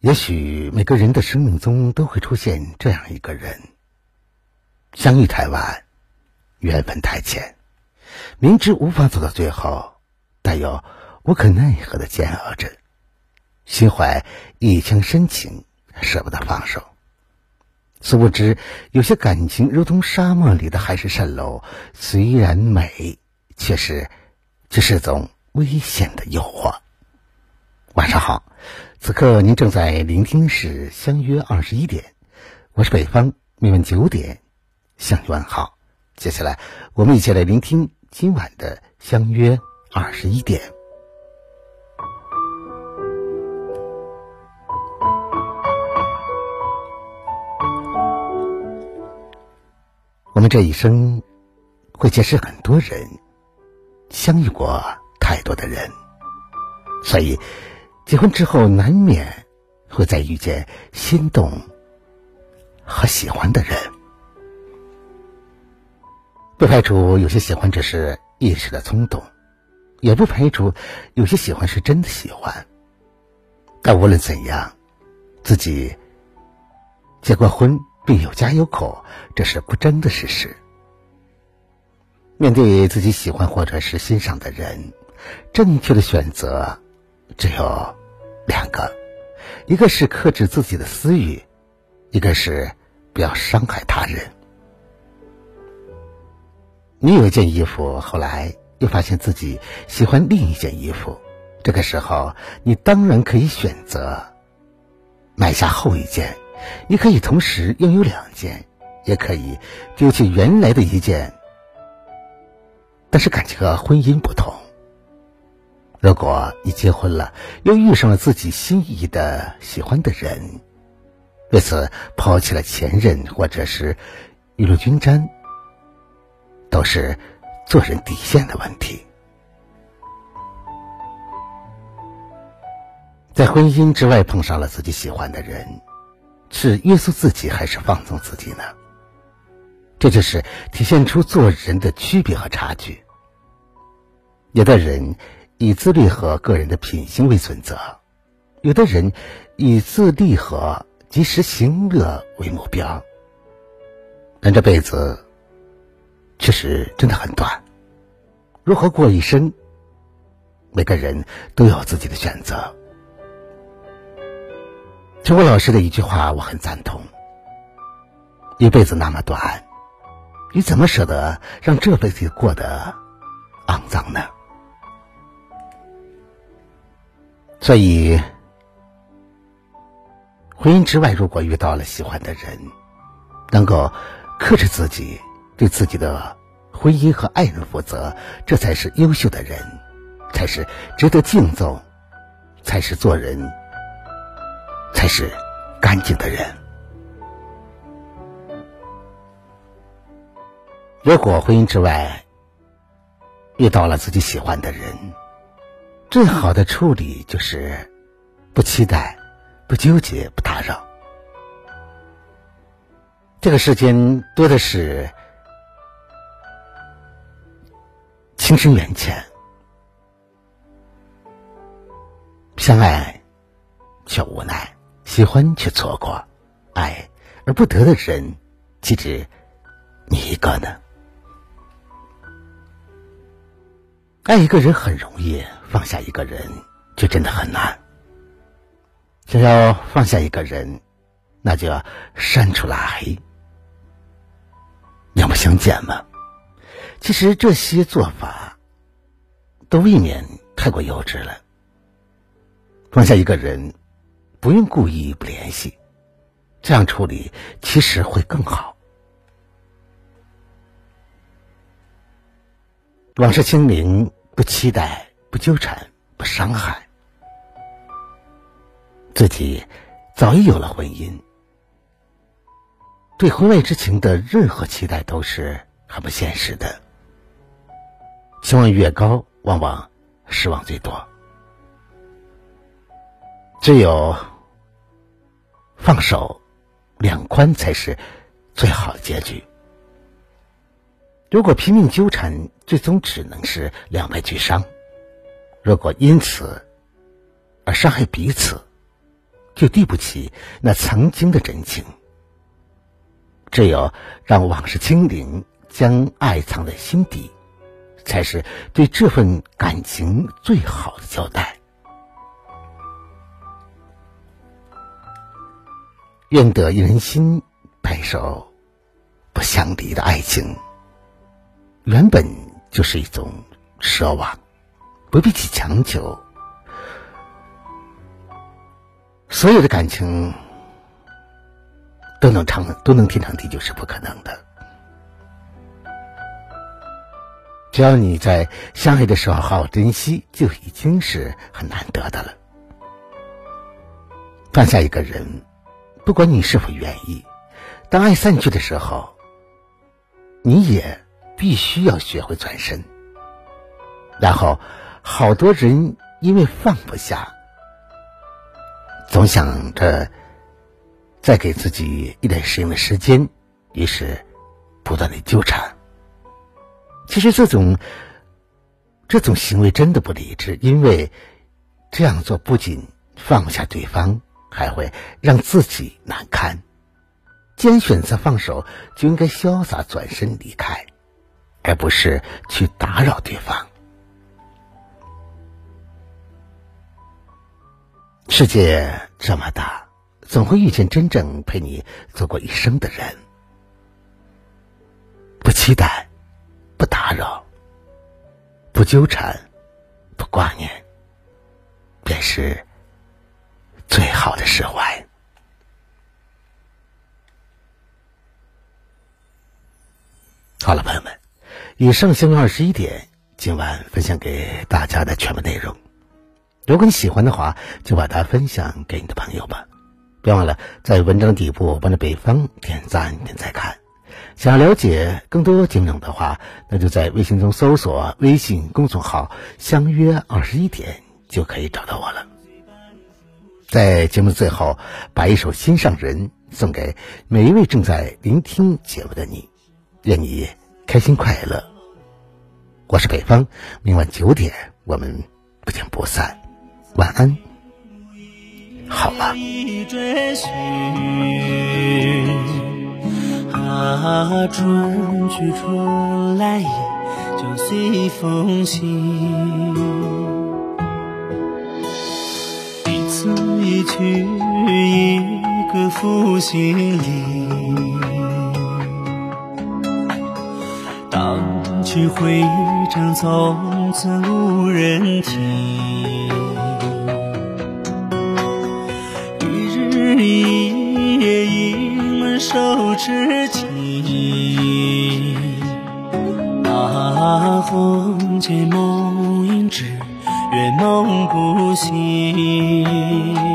也许每个人的生命中都会出现这样一个人，相遇太晚，缘分太浅，明知无法走到最后，但又无可奈何的煎熬着，心怀一腔深情，舍不得放手。殊不知，有些感情如同沙漠里的海市蜃楼，虽然美，却是，却是种危险的诱惑。晚上好。此刻您正在聆听是《相约二十一点》，我是北方，每晚九点向你问好。接下来，我们一起来聆听今晚的《相约二十一点》。我们这一生会结识很多人，相遇过太多的人，所以。结婚之后，难免会再遇见心动和喜欢的人，不排除有些喜欢只是一时的冲动，也不排除有些喜欢是真的喜欢。但无论怎样，自己结过婚并有家有口，这是不争的事实。面对自己喜欢或者是欣赏的人，正确的选择只有。两个，一个是克制自己的私欲，一个是不要伤害他人。你有一件衣服，后来又发现自己喜欢另一件衣服，这个时候你当然可以选择买下后一件，你可以同时拥有两件，也可以丢弃原来的一件。但是感情和婚姻不同。如果你结婚了，又遇上了自己心仪的、喜欢的人，为此抛弃了前任，或者是雨露均沾，都是做人底线的问题。在婚姻之外碰上了自己喜欢的人，是约束自己还是放纵自己呢？这就是体现出做人的区别和差距。有的人。以自律和个人的品行为准则，有的人以自立和及时行乐为目标。但这辈子确实真的很短，如何过一生，每个人都有自己的选择。陈果老师的一句话我很赞同：一辈子那么短，你怎么舍得让这辈子过得肮脏呢？所以，婚姻之外，如果遇到了喜欢的人，能够克制自己，对自己的婚姻和爱人负责，这才是优秀的人，才是值得敬重，才是做人，才是干净的人。如果婚姻之外遇到了自己喜欢的人，最好的处理就是不期待、不纠结、不打扰。这个世间多的是情深缘浅，相爱却无奈，喜欢却错过，爱而不得的人，岂止你一个呢？爱一个人很容易。放下一个人，就真的很难。想要放下一个人，那就要删除拉黑，两不相见嘛。其实这些做法都未免太过幼稚了。放下一个人，不用故意不联系，这样处理其实会更好。往事清零，不期待。不纠缠，不伤害，自己早已有了婚姻，对婚外之情的任何期待都是很不现实的。期望越高，往往失望最多。只有放手，两宽才是最好的结局。如果拼命纠缠，最终只能是两败俱伤。如果因此而伤害彼此，就对不起那曾经的真情。只有让往事清零，将爱藏在心底，才是对这份感情最好的交代。愿得一人心，白首不相离的爱情，原本就是一种奢望，不必去强求。所有的感情都能长都能天长地久是不可能的。只要你在相爱的时候好好珍惜，就已经是很难得的了。放下一个人，不管你是否愿意，当爱散去的时候，你也必须要学会转身。然后，好多人因为放不下。总想着再给自己一点适应的时间，于是不断的纠缠。其实这种这种行为真的不理智，因为这样做不仅放不下对方，还会让自己难堪。既然选择放手，就应该潇洒转身离开，而不是去打扰对方。世界这么大，总会遇见真正陪你走过一生的人。不期待，不打扰，不纠缠，不挂念，便是最好的释怀。好了，朋友们，以上相约二十一点，今晚分享给大家的全部内容。如果你喜欢的话，就把它分享给你的朋友吧。别忘了在文章底部帮着北方点赞点再看。想要了解更多节目的话，那就在微信中搜索微信公众号“相约二十一点”就可以找到我了。在节目的最后，把一首《心上人》送给每一位正在聆听节目的你，愿你开心快乐。我是北方，明晚九点我们不见不散。晚安，好吗？啊，春去春来就随风行。一次一去一个负心里，去回肠，从此无人听。一日一夜盈满手痴情，那红尘梦萦只愿梦不醒。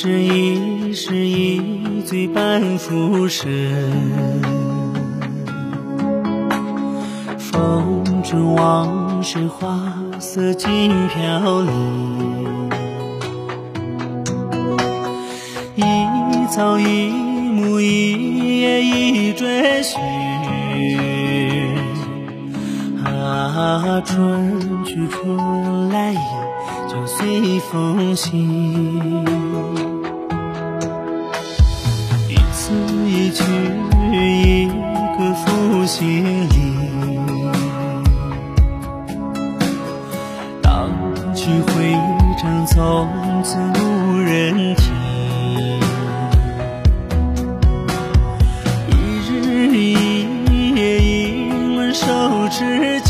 是一世一醉半浮生，风中往事花色尽飘零，一草一木一叶一追寻，啊，春去春来就随风行。去回忆成从此无人听。一日一夜，一生手持。